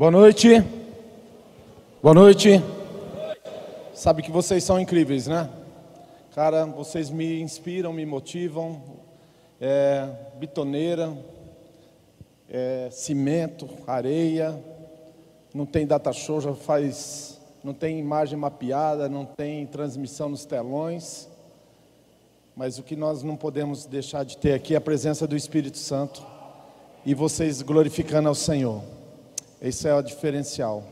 Boa noite. Boa noite. Sabe que vocês são incríveis, né? Cara, vocês me inspiram, me motivam. É, bitoneira, é, cimento, areia. Não tem data show, já faz. Não tem imagem mapeada, não tem transmissão nos telões. Mas o que nós não podemos deixar de ter aqui é a presença do Espírito Santo e vocês glorificando ao Senhor. Esse é o diferencial.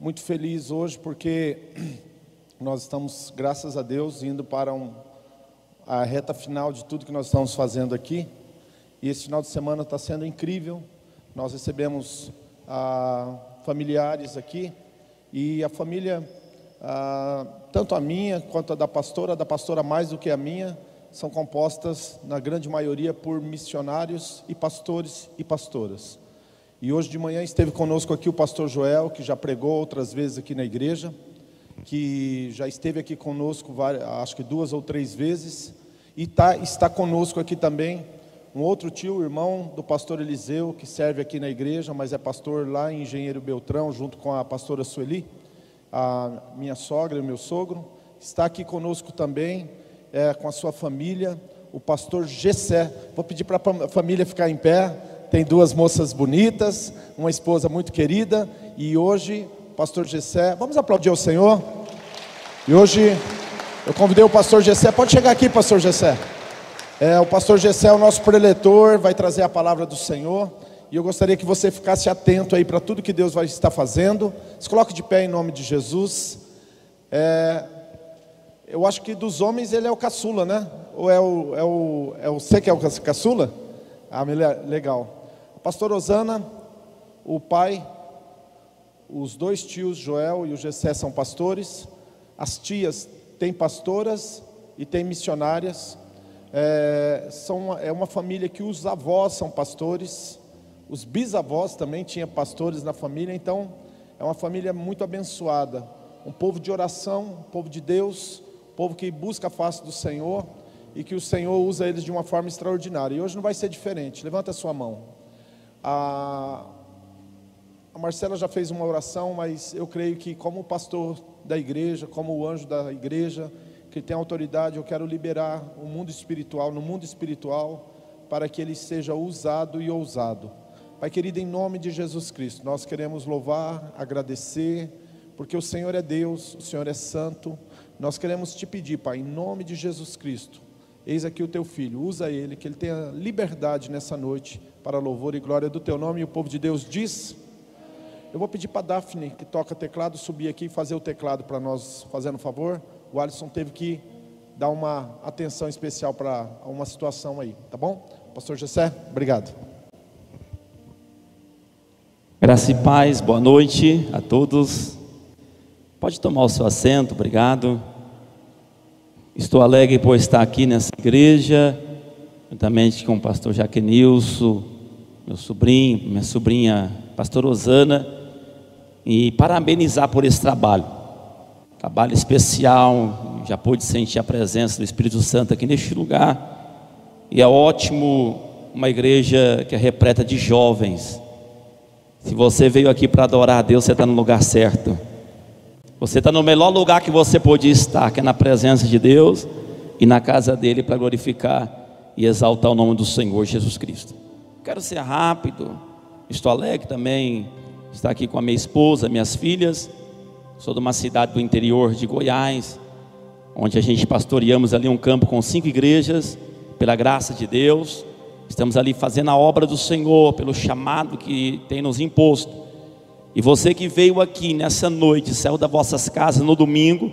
Muito feliz hoje porque nós estamos, graças a Deus, indo para um, a reta final de tudo que nós estamos fazendo aqui. E esse final de semana está sendo incrível. Nós recebemos ah, familiares aqui e a família ah, tanto a minha quanto a da pastora, a da pastora mais do que a minha, são compostas, na grande maioria, por missionários e pastores e pastoras. E hoje de manhã esteve conosco aqui o pastor Joel, que já pregou outras vezes aqui na igreja, que já esteve aqui conosco, acho que duas ou três vezes, e tá, está conosco aqui também um outro tio, irmão do pastor Eliseu, que serve aqui na igreja, mas é pastor lá em Engenheiro Beltrão, junto com a pastora Sueli a minha sogra e o meu sogro. Está aqui conosco também, é, com a sua família, o pastor Gessé. Vou pedir para a família ficar em pé. Tem duas moças bonitas, uma esposa muito querida. E hoje, pastor Gessé, vamos aplaudir ao Senhor. E hoje eu convidei o pastor Gessé. Pode chegar aqui, pastor Gessé. É, o pastor Gessé é o nosso preletor, vai trazer a palavra do Senhor. E eu gostaria que você ficasse atento aí para tudo que Deus vai estar fazendo. Se coloque de pé em nome de Jesus. É, eu acho que dos homens ele é o caçula, né? Ou é o, é o, é o você que é o caçula? Ah, legal. A pastora Osana, o pai, os dois tios, Joel e o Gessé, são pastores. As tias têm pastoras e têm missionárias. É, são, é uma família que os avós são pastores. Os bisavós também tinham pastores na família, então é uma família muito abençoada. Um povo de oração, um povo de Deus, um povo que busca a face do Senhor e que o Senhor usa eles de uma forma extraordinária. E hoje não vai ser diferente. Levanta a sua mão. A, a Marcela já fez uma oração, mas eu creio que, como pastor da igreja, como o anjo da igreja, que tem autoridade, eu quero liberar o mundo espiritual, no mundo espiritual, para que ele seja usado e ousado. Pai querido, em nome de Jesus Cristo, nós queremos louvar, agradecer, porque o Senhor é Deus, o Senhor é santo. Nós queremos te pedir, Pai, em nome de Jesus Cristo, eis aqui o teu filho, usa ele, que ele tenha liberdade nessa noite para louvor e glória do teu nome. E o povo de Deus diz: Eu vou pedir para Daphne, que toca teclado, subir aqui e fazer o teclado para nós, fazendo favor. O Alisson teve que dar uma atenção especial para uma situação aí, tá bom? Pastor José, obrigado. Graça e paz, boa noite a todos. Pode tomar o seu assento, obrigado. Estou alegre por estar aqui nessa igreja, juntamente com o pastor Jaquenilson, meu sobrinho, minha sobrinha, pastor Osana, e parabenizar por esse trabalho. Trabalho especial, já pude sentir a presença do Espírito Santo aqui neste lugar, e é ótimo uma igreja que é repleta de jovens se você veio aqui para adorar a Deus, você está no lugar certo. Você está no melhor lugar que você podia estar, que é na presença de Deus e na casa dele para glorificar e exaltar o nome do Senhor Jesus Cristo. Quero ser rápido, estou alegre também, estar aqui com a minha esposa, minhas filhas. Sou de uma cidade do interior de Goiás, onde a gente pastoreamos ali um campo com cinco igrejas, pela graça de Deus. Estamos ali fazendo a obra do Senhor, pelo chamado que tem nos imposto. E você que veio aqui nessa noite, saiu das vossas casas no domingo,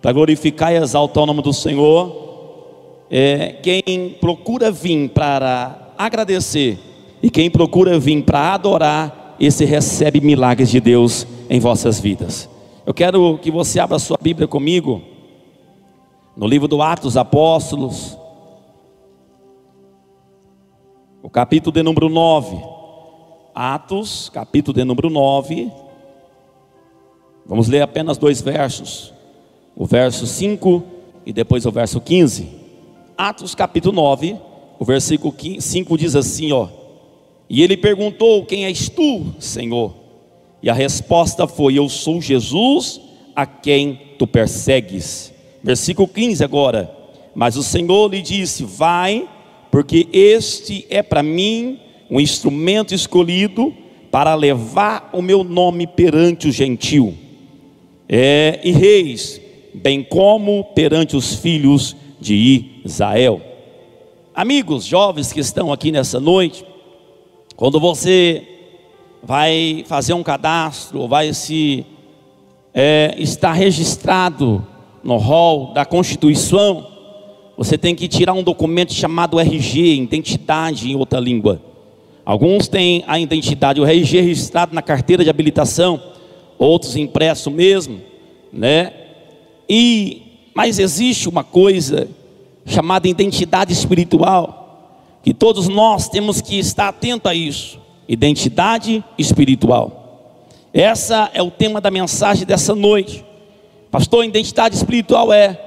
para glorificar e exaltar o nome do Senhor, é, quem procura vir para agradecer e quem procura vir para adorar, esse recebe milagres de Deus em vossas vidas. Eu quero que você abra sua Bíblia comigo, no livro do Atos Apóstolos, o capítulo de número 9. Atos, capítulo de número 9. Vamos ler apenas dois versos. O verso 5 e depois o verso 15. Atos, capítulo 9, o versículo 5 diz assim: ó. E ele perguntou: Quem és tu, Senhor? E a resposta foi: Eu sou Jesus a quem tu persegues. Versículo 15 agora. Mas o Senhor lhe disse: Vai, porque este é para mim um instrumento escolhido para levar o meu nome perante o gentil é, e reis, bem como perante os filhos de Israel. Amigos jovens que estão aqui nessa noite, quando você vai fazer um cadastro, vai se é, estar registrado no rol da Constituição, você tem que tirar um documento chamado RG, identidade em outra língua. Alguns têm a identidade, o RG registrado na carteira de habilitação, outros impresso mesmo, né? E mas existe uma coisa chamada identidade espiritual, que todos nós temos que estar atento a isso. Identidade espiritual. Essa é o tema da mensagem dessa noite. Pastor, identidade espiritual é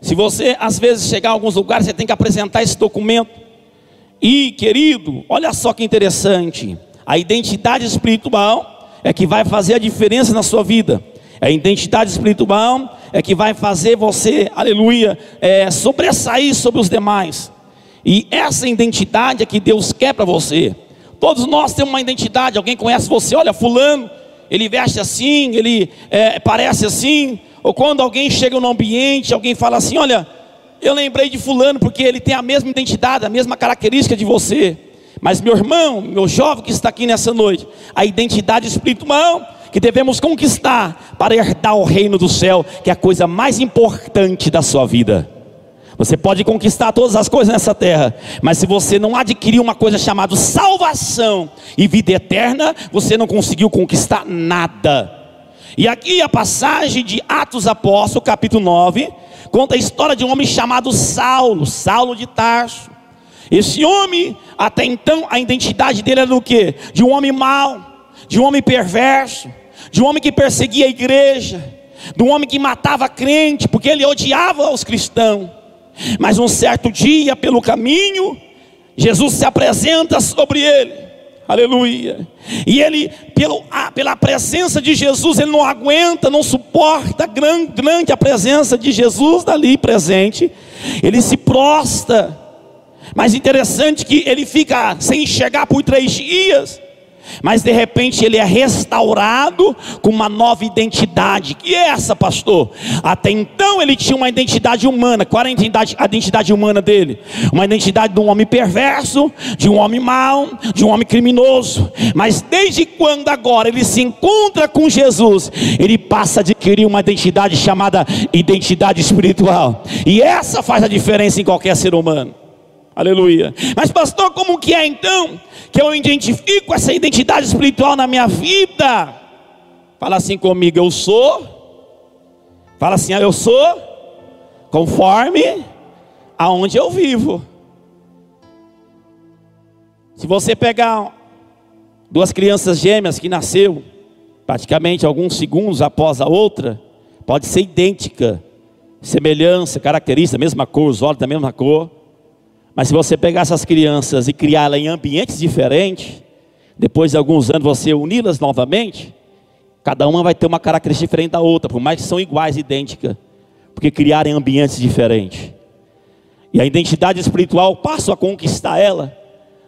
se você às vezes chegar a alguns lugares, você tem que apresentar esse documento. E, querido, olha só que interessante. A identidade espiritual é que vai fazer a diferença na sua vida. A identidade espiritual é que vai fazer você, aleluia, é, sobressair sobre os demais. E essa identidade é que Deus quer para você. Todos nós temos uma identidade. Alguém conhece você? Olha, fulano, ele veste assim, ele é, parece assim. Ou quando alguém chega no ambiente, alguém fala assim: Olha, eu lembrei de fulano porque ele tem a mesma identidade, a mesma característica de você. Mas meu irmão, meu jovem que está aqui nessa noite, a identidade espiritual que devemos conquistar para herdar o reino do céu, que é a coisa mais importante da sua vida. Você pode conquistar todas as coisas nessa terra, mas se você não adquirir uma coisa chamada salvação e vida eterna, você não conseguiu conquistar nada. E aqui a passagem de Atos Apóstolos, capítulo 9, conta a história de um homem chamado Saulo, Saulo de Tarso. Esse homem, até então, a identidade dele era do que? De um homem mau, de um homem perverso, de um homem que perseguia a igreja, de um homem que matava crente, porque ele odiava os cristãos. Mas um certo dia, pelo caminho, Jesus se apresenta sobre ele. Aleluia. E ele, pelo, pela presença de Jesus, ele não aguenta, não suporta grande, grande a presença de Jesus dali presente. Ele se prosta. Mas interessante que ele fica sem enxergar por três dias. Mas de repente ele é restaurado com uma nova identidade. Que é essa, pastor? Até então ele tinha uma identidade humana. Qual era a identidade, a identidade humana dele? Uma identidade de um homem perverso, de um homem mau, de um homem criminoso. Mas desde quando agora ele se encontra com Jesus, ele passa a adquirir uma identidade chamada identidade espiritual. E essa faz a diferença em qualquer ser humano. Aleluia. Mas pastor, como que é então que eu identifico essa identidade espiritual na minha vida? Fala assim comigo, eu sou. Fala assim, eu sou conforme aonde eu vivo. Se você pegar duas crianças gêmeas que nasceu praticamente alguns segundos após a outra, pode ser idêntica, semelhança, característica, mesma cor, os olhos da mesma cor. Mas se você pegar essas crianças e criá-las em ambientes diferentes, depois de alguns anos você uni-las novamente, cada uma vai ter uma característica diferente da outra, por mais que são iguais, idênticas, porque criaram em ambientes diferentes. E a identidade espiritual passo a conquistar ela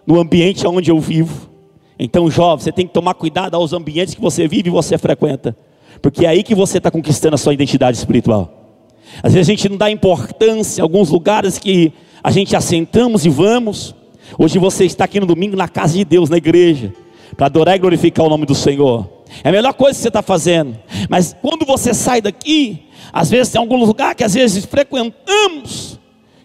no ambiente onde eu vivo. Então, jovem, você tem que tomar cuidado aos ambientes que você vive e você frequenta, porque é aí que você está conquistando a sua identidade espiritual. Às vezes a gente não dá importância em alguns lugares que a gente assentamos e vamos. Hoje você está aqui no domingo na casa de Deus, na igreja, para adorar e glorificar o nome do Senhor. É a melhor coisa que você está fazendo. Mas quando você sai daqui, às vezes tem algum lugar que às vezes frequentamos,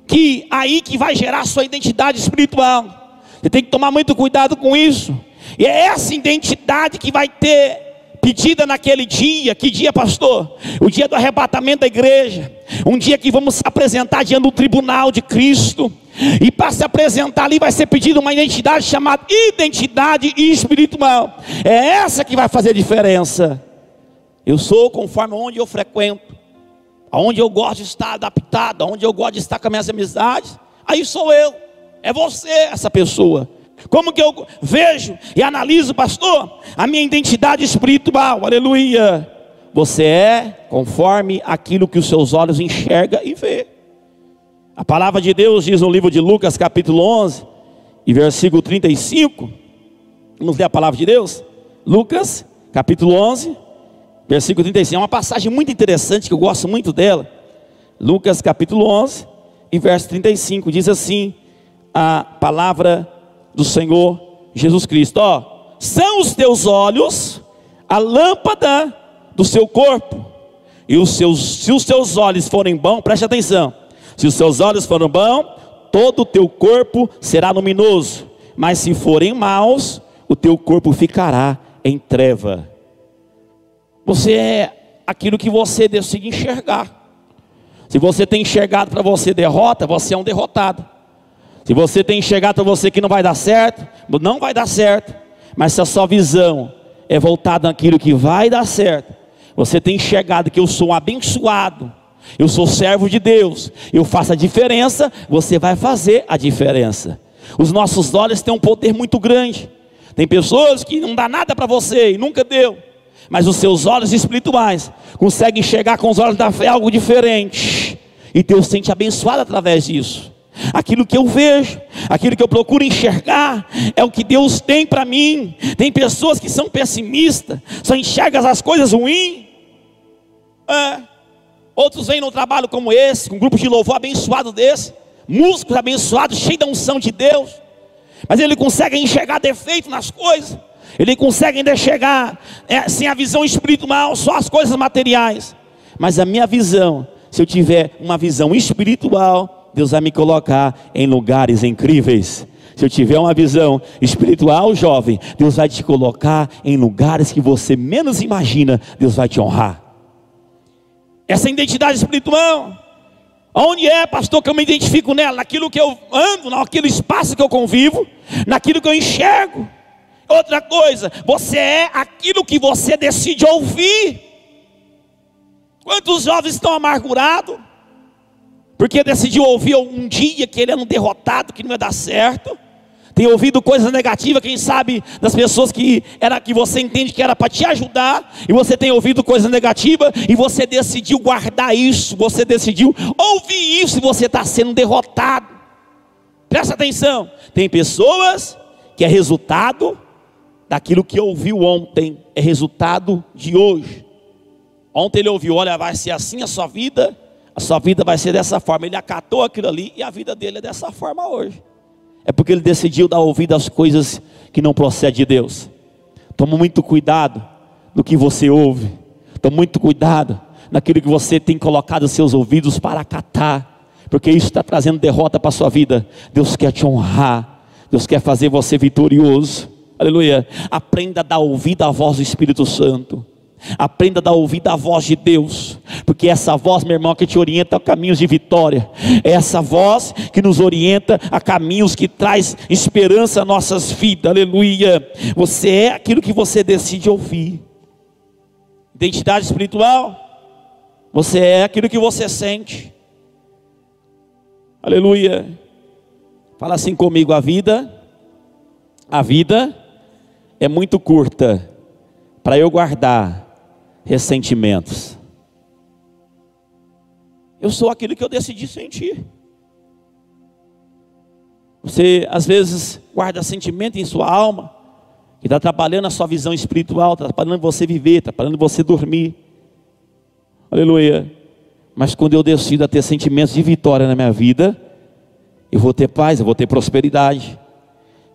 que aí que vai gerar sua identidade espiritual. Você tem que tomar muito cuidado com isso. E é essa identidade que vai ter pedida naquele dia, que dia, pastor? O dia do arrebatamento da igreja, um dia que vamos se apresentar diante do tribunal de Cristo, e para se apresentar ali vai ser pedido uma identidade chamada identidade espiritual. É essa que vai fazer diferença. Eu sou conforme onde eu frequento, aonde eu gosto de estar adaptado, aonde eu gosto de estar com as minhas amizades. Aí sou eu, é você essa pessoa. Como que eu vejo e analiso, pastor, a minha identidade espiritual? Aleluia. Você é conforme aquilo que os seus olhos enxergam e vê. A palavra de Deus diz no livro de Lucas, capítulo 11, e versículo 35. Vamos ler a palavra de Deus? Lucas, capítulo 11, versículo 35. É uma passagem muito interessante que eu gosto muito dela. Lucas, capítulo 11, e verso 35 diz assim: a palavra do Senhor Jesus Cristo: Ó, são os teus olhos a lâmpada do seu corpo, e os seus, se os teus olhos forem bons, preste atenção, se os seus olhos forem bons, todo o teu corpo será luminoso, mas se forem maus, o teu corpo ficará em treva. Você é aquilo que você decide enxergar. Se você tem enxergado para você derrota, você é um derrotado. Se você tem enxergado para você que não vai dar certo, não vai dar certo. Mas se a sua visão é voltada naquilo que vai dar certo, você tem enxergado que eu sou um abençoado, eu sou servo de Deus, eu faço a diferença, você vai fazer a diferença. Os nossos olhos têm um poder muito grande. Tem pessoas que não dá nada para você e nunca deu mas os seus olhos espirituais conseguem enxergar com os olhos da fé algo diferente, e Deus sente abençoado através disso. Aquilo que eu vejo, aquilo que eu procuro enxergar, é o que Deus tem para mim. Tem pessoas que são pessimistas, só enxergam as coisas ruins. É. Outros vêm num trabalho como esse, com um grupo de louvor abençoado desse, músicos abençoados, cheios da unção de Deus, mas ele consegue enxergar defeito nas coisas. Ele consegue ainda chegar é, sem a visão espiritual, só as coisas materiais. Mas a minha visão, se eu tiver uma visão espiritual, Deus vai me colocar em lugares incríveis. Se eu tiver uma visão espiritual, jovem, Deus vai te colocar em lugares que você menos imagina, Deus vai te honrar. Essa identidade espiritual, onde é, pastor, que eu me identifico nela? Naquilo que eu ando, naquele espaço que eu convivo, naquilo que eu enxergo. Outra coisa, você é aquilo que você decide ouvir. Quantos jovens estão amargurados? Porque decidiu ouvir um dia que ele é um derrotado, que não vai dar certo. Tem ouvido coisas negativas, quem sabe, das pessoas que era que você entende que era para te ajudar, e você tem ouvido coisas negativas, e você decidiu guardar isso, você decidiu ouvir isso, e você está sendo derrotado. Presta atenção, tem pessoas que é resultado daquilo que ouviu ontem é resultado de hoje. Ontem ele ouviu: olha, vai ser assim a sua vida, a sua vida vai ser dessa forma. Ele acatou aquilo ali e a vida dele é dessa forma hoje. É porque ele decidiu dar ouvido às coisas que não procedem de Deus. Toma muito cuidado no que você ouve. Toma muito cuidado naquilo que você tem colocado seus ouvidos para acatar. Porque isso está trazendo derrota para a sua vida. Deus quer te honrar. Deus quer fazer você vitorioso. Aleluia. Aprenda a dar ouvido à voz do Espírito Santo. Aprenda a dar ouvido à voz de Deus, porque essa voz, meu irmão, que te orienta a caminhos de vitória, é essa voz que nos orienta a caminhos que traz esperança às nossas vidas, aleluia. Você é aquilo que você decide ouvir. Identidade espiritual, você é aquilo que você sente, aleluia. Fala assim comigo: a vida, a vida é muito curta para eu guardar ressentimentos. Eu sou aquilo que eu decidi sentir. Você às vezes guarda sentimento em sua alma, que está trabalhando a sua visão espiritual, está trabalhando você viver, está trabalhando você dormir. Aleluia. Mas quando eu decido a ter sentimentos de vitória na minha vida, eu vou ter paz, eu vou ter prosperidade.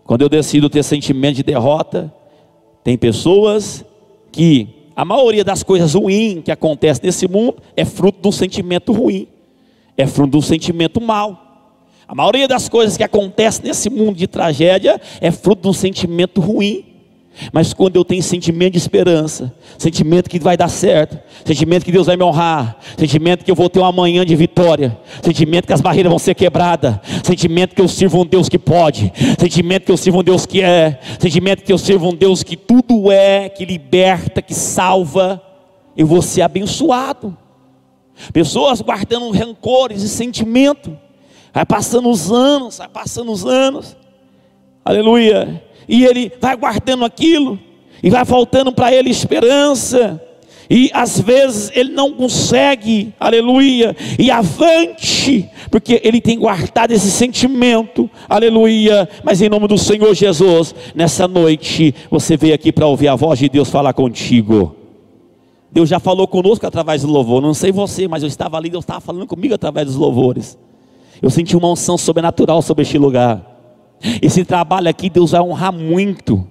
Quando eu decido ter sentimento de derrota, tem pessoas que a maioria das coisas ruins que acontecem nesse mundo é fruto de um sentimento ruim, é fruto de um sentimento mal. A maioria das coisas que acontecem nesse mundo de tragédia é fruto de um sentimento ruim. Mas quando eu tenho sentimento de esperança, sentimento que vai dar certo, sentimento que Deus vai me honrar, sentimento que eu vou ter uma manhã de vitória, sentimento que as barreiras vão ser quebradas, sentimento que eu sirvo um Deus que pode, sentimento que eu sirvo um Deus que é, sentimento que eu sirvo um Deus que tudo é, que liberta, que salva, eu vou ser abençoado. Pessoas guardando rancores e sentimento, vai passando os anos, vai passando os anos. aleluia. E ele vai guardando aquilo, e vai faltando para ele esperança, e às vezes ele não consegue, aleluia, e avante, porque ele tem guardado esse sentimento, aleluia. Mas em nome do Senhor Jesus, nessa noite, você veio aqui para ouvir a voz de Deus falar contigo. Deus já falou conosco através do louvor, não sei você, mas eu estava ali, Deus estava falando comigo através dos louvores. Eu senti uma unção sobrenatural sobre este lugar. Esse trabalho aqui, Deus vai honrar muito.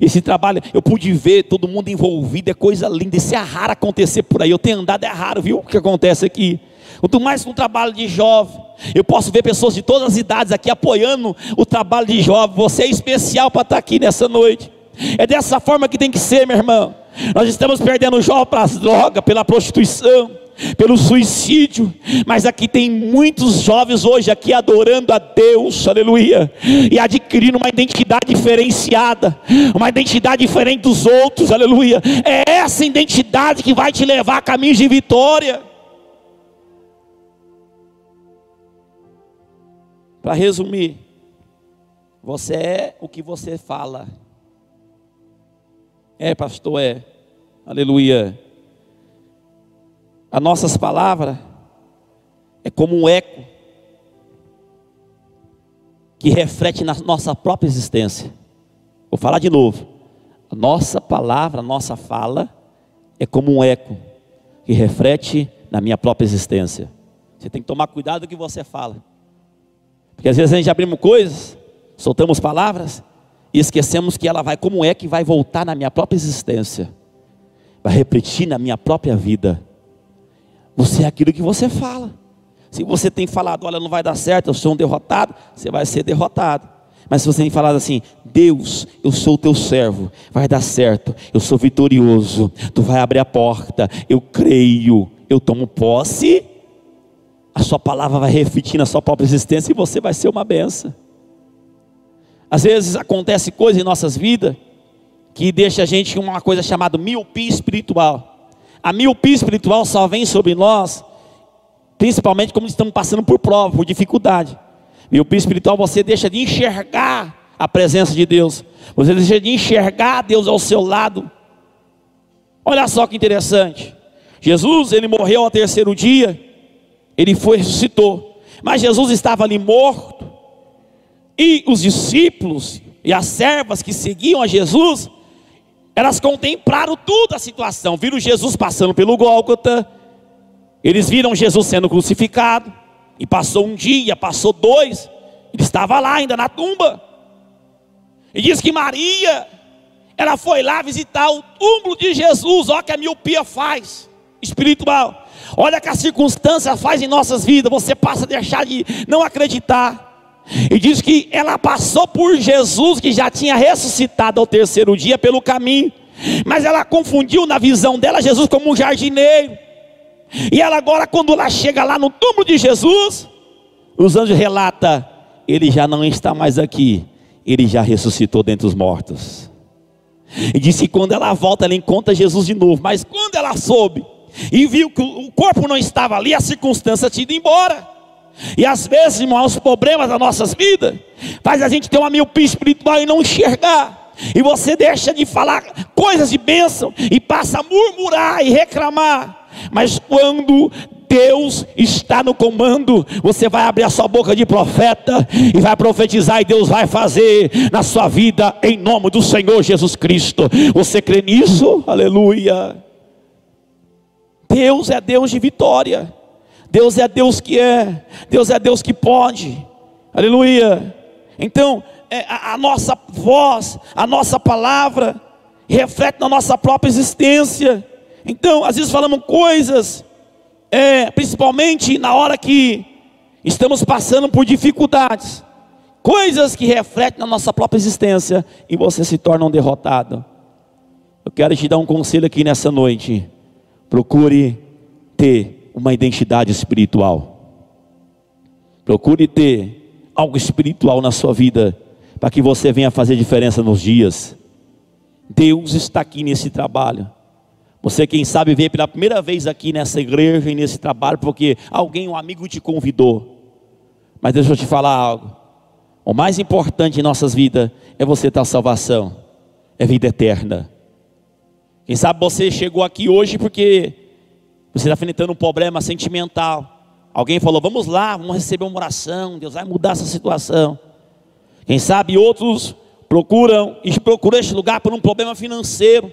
Esse trabalho, eu pude ver todo mundo envolvido, é coisa linda. Isso é raro acontecer por aí. Eu tenho andado, é raro, viu? O que acontece aqui. Quanto mais um trabalho de jovem, eu posso ver pessoas de todas as idades aqui apoiando o trabalho de jovem. Você é especial para estar aqui nessa noite. É dessa forma que tem que ser, meu irmão. Nós estamos perdendo jovem para as drogas, pela prostituição pelo suicídio, mas aqui tem muitos jovens hoje aqui adorando a Deus, aleluia, e adquirindo uma identidade diferenciada, uma identidade diferente dos outros, aleluia. É essa identidade que vai te levar a caminhos de vitória. Para resumir, você é o que você fala. É, pastor, é. Aleluia. As nossas palavras é como um eco que reflete na nossa própria existência. Vou falar de novo. A nossa palavra, a nossa fala é como um eco que reflete na minha própria existência. Você tem que tomar cuidado do que você fala. Porque às vezes a gente abrimos coisas, soltamos palavras e esquecemos que ela vai como um eco e vai voltar na minha própria existência. Vai repetir na minha própria vida. Você é aquilo que você fala. Se você tem falado, olha, não vai dar certo, eu sou um derrotado, você vai ser derrotado. Mas se você tem falado assim, Deus, eu sou o teu servo, vai dar certo, eu sou vitorioso, tu vai abrir a porta, eu creio, eu tomo posse, a sua palavra vai refletir na sua própria existência e você vai ser uma benção. Às vezes acontece coisa em nossas vidas que deixa a gente uma coisa chamada miopia espiritual. A miopia espiritual só vem sobre nós, principalmente quando estamos passando por prova, por dificuldade. Miopia espiritual você deixa de enxergar a presença de Deus, você deixa de enxergar Deus ao seu lado. Olha só que interessante. Jesus, ele morreu ao terceiro dia, ele foi ressuscitou, mas Jesus estava ali morto, e os discípulos e as servas que seguiam a Jesus, elas contemplaram tudo a situação, viram Jesus passando pelo Gólgota, eles viram Jesus sendo crucificado, e passou um dia, passou dois, ele estava lá ainda na tumba, e diz que Maria, ela foi lá visitar o túmulo de Jesus, olha que a miopia faz, espiritual, olha que a circunstância faz em nossas vidas, você passa a deixar de não acreditar, e diz que ela passou por Jesus, que já tinha ressuscitado ao terceiro dia pelo caminho. Mas ela confundiu na visão dela Jesus como um jardineiro. E ela agora, quando ela chega lá no túmulo de Jesus, os anjos relata, ele já não está mais aqui, ele já ressuscitou dentre os mortos. E disse que quando ela volta, ela encontra Jesus de novo. Mas quando ela soube e viu que o corpo não estava ali, a circunstância tinha ido embora. E às vezes, irmão, os problemas das nossas vidas faz a gente ter uma miopia espiritual e não enxergar. E você deixa de falar coisas de bênção e passa a murmurar e reclamar. Mas quando Deus está no comando, você vai abrir a sua boca de profeta e vai profetizar, e Deus vai fazer na sua vida, em nome do Senhor Jesus Cristo. Você crê nisso? Aleluia. Deus é Deus de vitória. Deus é Deus que é, Deus é Deus que pode, aleluia. Então, é, a, a nossa voz, a nossa palavra, reflete na nossa própria existência. Então, às vezes falamos coisas, é, principalmente na hora que estamos passando por dificuldades, coisas que refletem na nossa própria existência e você se torna um derrotado. Eu quero te dar um conselho aqui nessa noite. Procure ter uma identidade espiritual. Procure ter algo espiritual na sua vida, para que você venha fazer diferença nos dias. Deus está aqui nesse trabalho. Você, quem sabe, veio pela primeira vez aqui nessa igreja e nesse trabalho, porque alguém, um amigo, te convidou. Mas deixa eu te falar algo. O mais importante em nossas vidas é você ter salvação, é vida eterna. Quem sabe você chegou aqui hoje porque você está enfrentando um problema sentimental. Alguém falou: vamos lá, vamos receber uma oração, Deus vai mudar essa situação. Quem sabe outros procuram e procuram este lugar por um problema financeiro.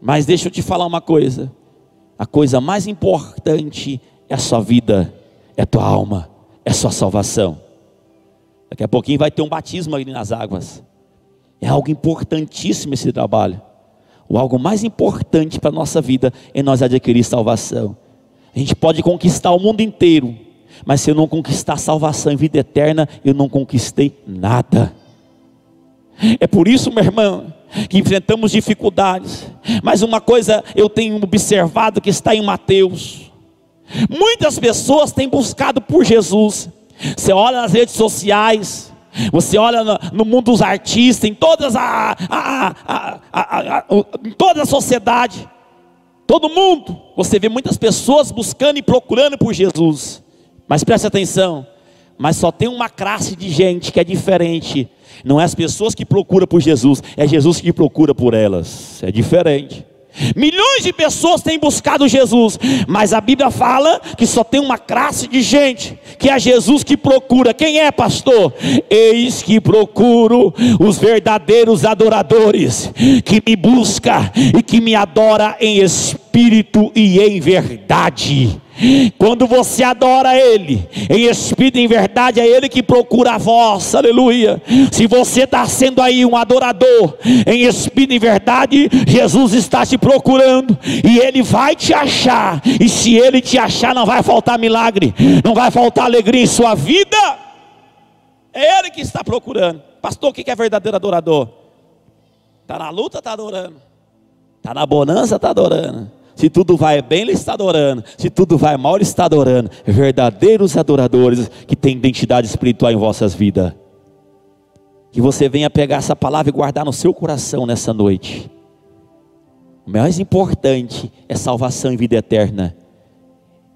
Mas deixa eu te falar uma coisa: a coisa mais importante é a sua vida, é a tua alma, é a sua salvação. Daqui a pouquinho vai ter um batismo ali nas águas. É algo importantíssimo esse trabalho. O algo mais importante para a nossa vida é nós adquirir salvação. A gente pode conquistar o mundo inteiro, mas se eu não conquistar salvação e vida eterna, eu não conquistei nada. É por isso, meu irmão, que enfrentamos dificuldades. Mas uma coisa eu tenho observado que está em Mateus. Muitas pessoas têm buscado por Jesus. Você olha nas redes sociais, você olha no, mundo dos artistas, em todas a, a, a, em toda a sociedade, todo mundo, você vê muitas pessoas buscando e procurando por Jesus. Mas preste atenção, mas só tem uma classe de gente que é diferente. Não é as pessoas que procuram por Jesus, é Jesus que procura por elas. É diferente. Milhões de pessoas têm buscado Jesus, mas a Bíblia fala que só tem uma classe de gente, que é Jesus que procura. Quem é, pastor? Eis que procuro os verdadeiros adoradores, que me busca e que me adora em espírito e em verdade. Quando você adora Ele, em espírito e em verdade, é Ele que procura a voz, aleluia. Se você está sendo aí um adorador, em espírito e em verdade, Jesus está te procurando, e Ele vai te achar, e se Ele te achar, não vai faltar milagre, não vai faltar alegria em sua vida, é Ele que está procurando. Pastor, o que é verdadeiro adorador? Está na luta, está adorando, está na bonança, está adorando se tudo vai bem, ele está adorando. Se tudo vai mal, ele está adorando. Verdadeiros adoradores que têm identidade espiritual em vossas vidas. Que você venha pegar essa palavra e guardar no seu coração nessa noite. O mais importante é salvação e vida eterna.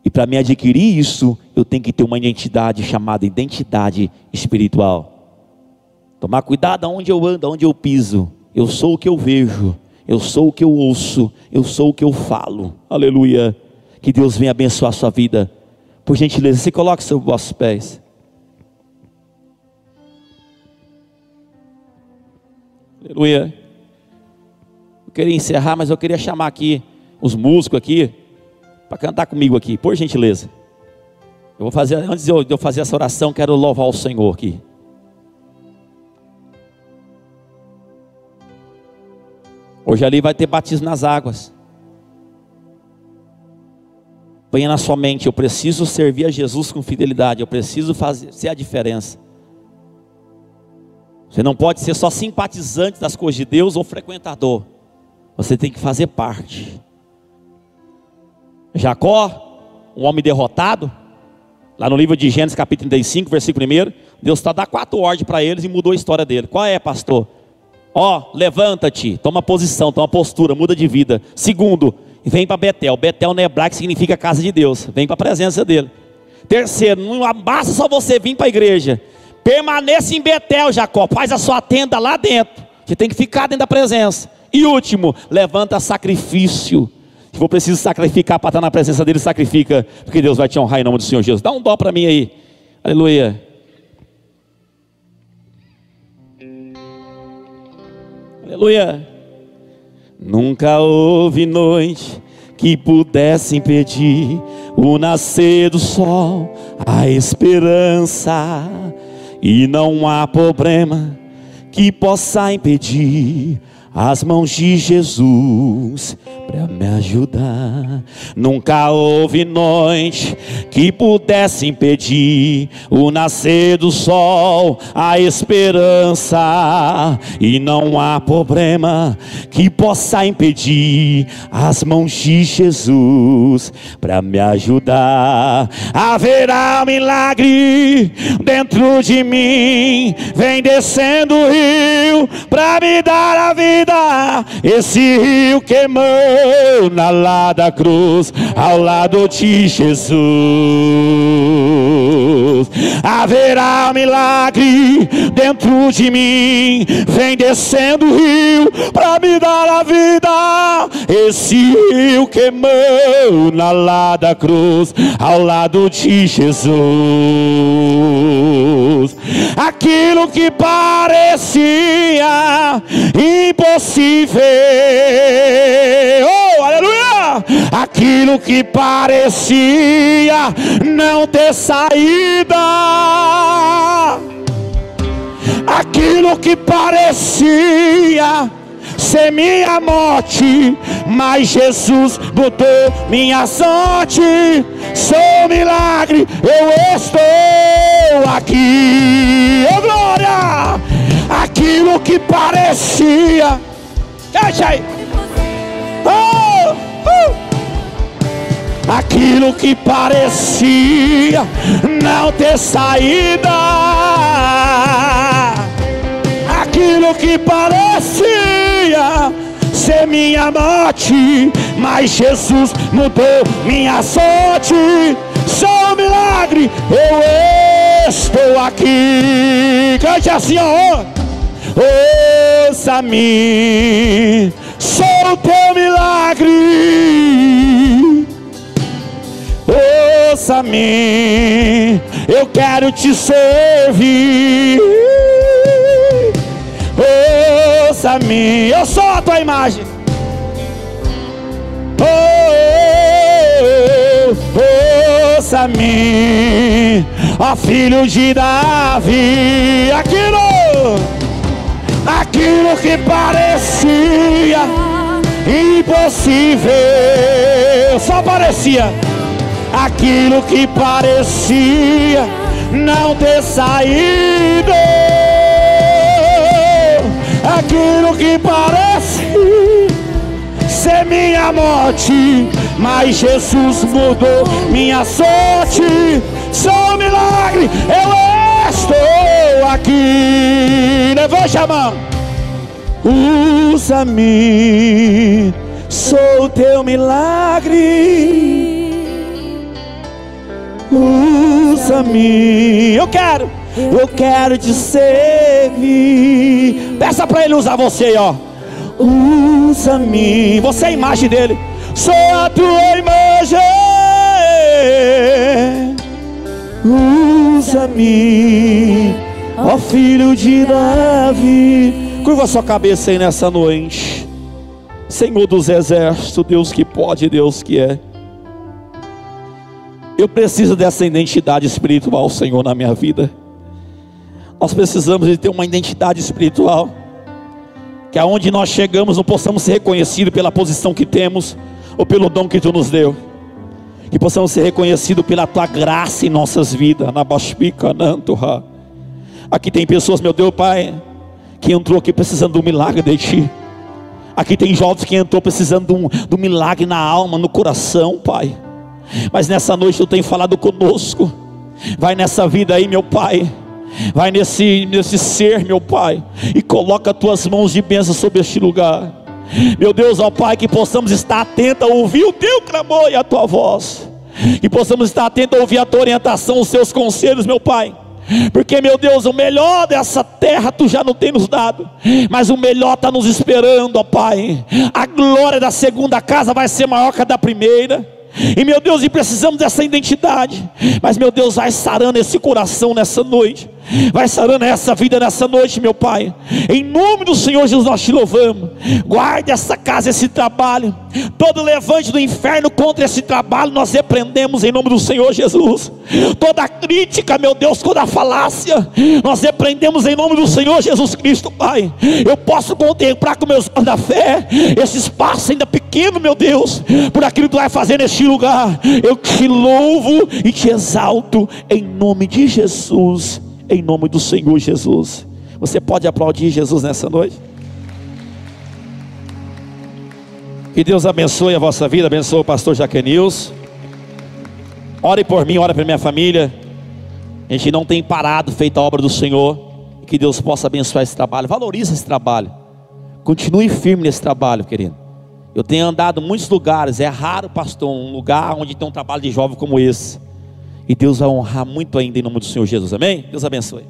E para me adquirir isso, eu tenho que ter uma identidade chamada identidade espiritual. Tomar cuidado aonde eu ando, aonde eu piso. Eu sou o que eu vejo. Eu sou o que eu ouço, eu sou o que eu falo. Aleluia. Que Deus venha abençoar a sua vida. Por gentileza, se coloque sobre os vossos pés. Aleluia. Eu queria encerrar, mas eu queria chamar aqui os músicos aqui para cantar comigo aqui, por gentileza. Eu vou fazer antes de eu fazer essa oração, quero louvar o Senhor aqui. Hoje ali vai ter batismo nas águas. Ponha na sua mente, eu preciso servir a Jesus com fidelidade, eu preciso fazer ser a diferença. Você não pode ser só simpatizante das coisas de Deus ou frequentador. Você tem que fazer parte. Jacó, um homem derrotado, lá no livro de Gênesis capítulo 35, versículo 1, Deus está dando quatro ordens para eles e mudou a história dele. Qual é, pastor? Ó, oh, levanta-te, toma posição, toma postura, muda de vida. Segundo, vem para Betel. Betel no hebraico significa casa de Deus. Vem para a presença dele. Terceiro, não basta só você vir para a igreja. Permaneça em Betel, Jacó. Faz a sua tenda lá dentro. Você tem que ficar dentro da presença. E último, levanta sacrifício. Se for preciso sacrificar para estar na presença dele, sacrifica, porque Deus vai te honrar em nome do Senhor Jesus. Dá um dó para mim aí. Aleluia. Aleluia. Nunca houve noite que pudesse impedir o nascer do sol, a esperança, e não há problema que possa impedir as mãos de Jesus para me ajudar. Nunca houve noite que pudesse impedir o nascer do sol, a esperança, e não há problema que possa impedir as mãos de Jesus para me ajudar. Haverá um milagre dentro de mim, vem descendo o rio para me dar a vida vida. Esse rio queimou na lá da cruz, ao lado de Jesus. Haverá um milagre dentro de mim. Vem descendo o rio para me dar a vida. Esse rio queimou na lá da cruz, ao lado de Jesus. Aquilo que parecia impossível, oh aleluia! Aquilo que parecia não ter saída, aquilo que parecia ser minha morte, mas Jesus mudou minha sorte. Sou milagre, eu estou aqui. Oh glória! Aquilo que parecia, deixa aí. Oh, uh. Aquilo que parecia não ter saída aquilo que parecia ser minha morte, mas Jesus mudou minha sorte. Sou um milagre, eu estou aqui. Cante assim, ó. Ouça-me, sou o teu milagre. Ouça-me, eu quero te servir. Ouça-me, eu sou a tua imagem. Oh, oh, ouça-me, ó filho de Davi, aquilo, aquilo que parecia impossível, só parecia, aquilo que parecia não ter saído aquilo que parece ser minha morte, mas Jesus mudou minha sorte. Sou um milagre, eu estou aqui. Levante a mão. Usa-me, sou teu milagre. Usa-me, eu quero eu quero te servir. Peça para Ele usar você, ó. Usa-me. Você é a imagem dele. Sou a tua imagem. Usa-me, ó filho de Davi. Curva sua cabeça aí nessa noite. Senhor dos exércitos, Deus que pode, Deus que é. Eu preciso dessa identidade espiritual, Senhor, na minha vida. Nós precisamos de ter uma identidade espiritual. Que aonde nós chegamos não possamos ser reconhecidos pela posição que temos ou pelo dom que tu nos deu. Que possamos ser reconhecidos pela tua graça em nossas vidas. Na. Aqui tem pessoas, meu Deus, Pai, que entrou aqui precisando de um milagre de ti. Aqui tem jovens que entrou precisando de um, de um milagre na alma, no coração, Pai. Mas nessa noite eu tenho falado conosco. Vai nessa vida aí, meu Pai Vai nesse, nesse ser, meu Pai, e coloca as tuas mãos de bênção sobre este lugar. Meu Deus, ó Pai, que possamos estar atentos a ouvir o teu clamor e a tua voz. Que possamos estar atentos a ouvir a tua orientação, os seus conselhos, meu Pai. Porque, meu Deus, o melhor dessa terra tu já não tem nos dado, mas o melhor está nos esperando, ó Pai. A glória da segunda casa vai ser maior que a da primeira. E meu Deus, e precisamos dessa identidade. Mas meu Deus, vai sarando esse coração nessa noite. Vai sarando essa vida nessa noite, meu Pai. Em nome do Senhor Jesus, nós te louvamos. Guarde essa casa, esse trabalho. Todo levante do inferno contra esse trabalho, nós repreendemos em nome do Senhor Jesus. Toda crítica, meu Deus, toda falácia, nós repreendemos em nome do Senhor Jesus Cristo, Pai. Eu posso contemplar com meus olhos da fé esse espaço ainda pequeno, meu Deus, por aquilo que tu vai fazer neste lugar. Eu te louvo e te exalto em nome de Jesus em nome do Senhor Jesus. Você pode aplaudir Jesus nessa noite? Que Deus abençoe a vossa vida, abençoe o pastor Jaquenils. Ore por mim, ore por minha família. A gente não tem parado feito a obra do Senhor. Que Deus possa abençoar esse trabalho. Valorize esse trabalho. Continue firme nesse trabalho, querido. Eu tenho andado em muitos lugares, é raro, pastor, um lugar onde tem um trabalho de jovem como esse. E Deus vai honrar muito ainda em nome do Senhor Jesus, amém? Deus abençoe.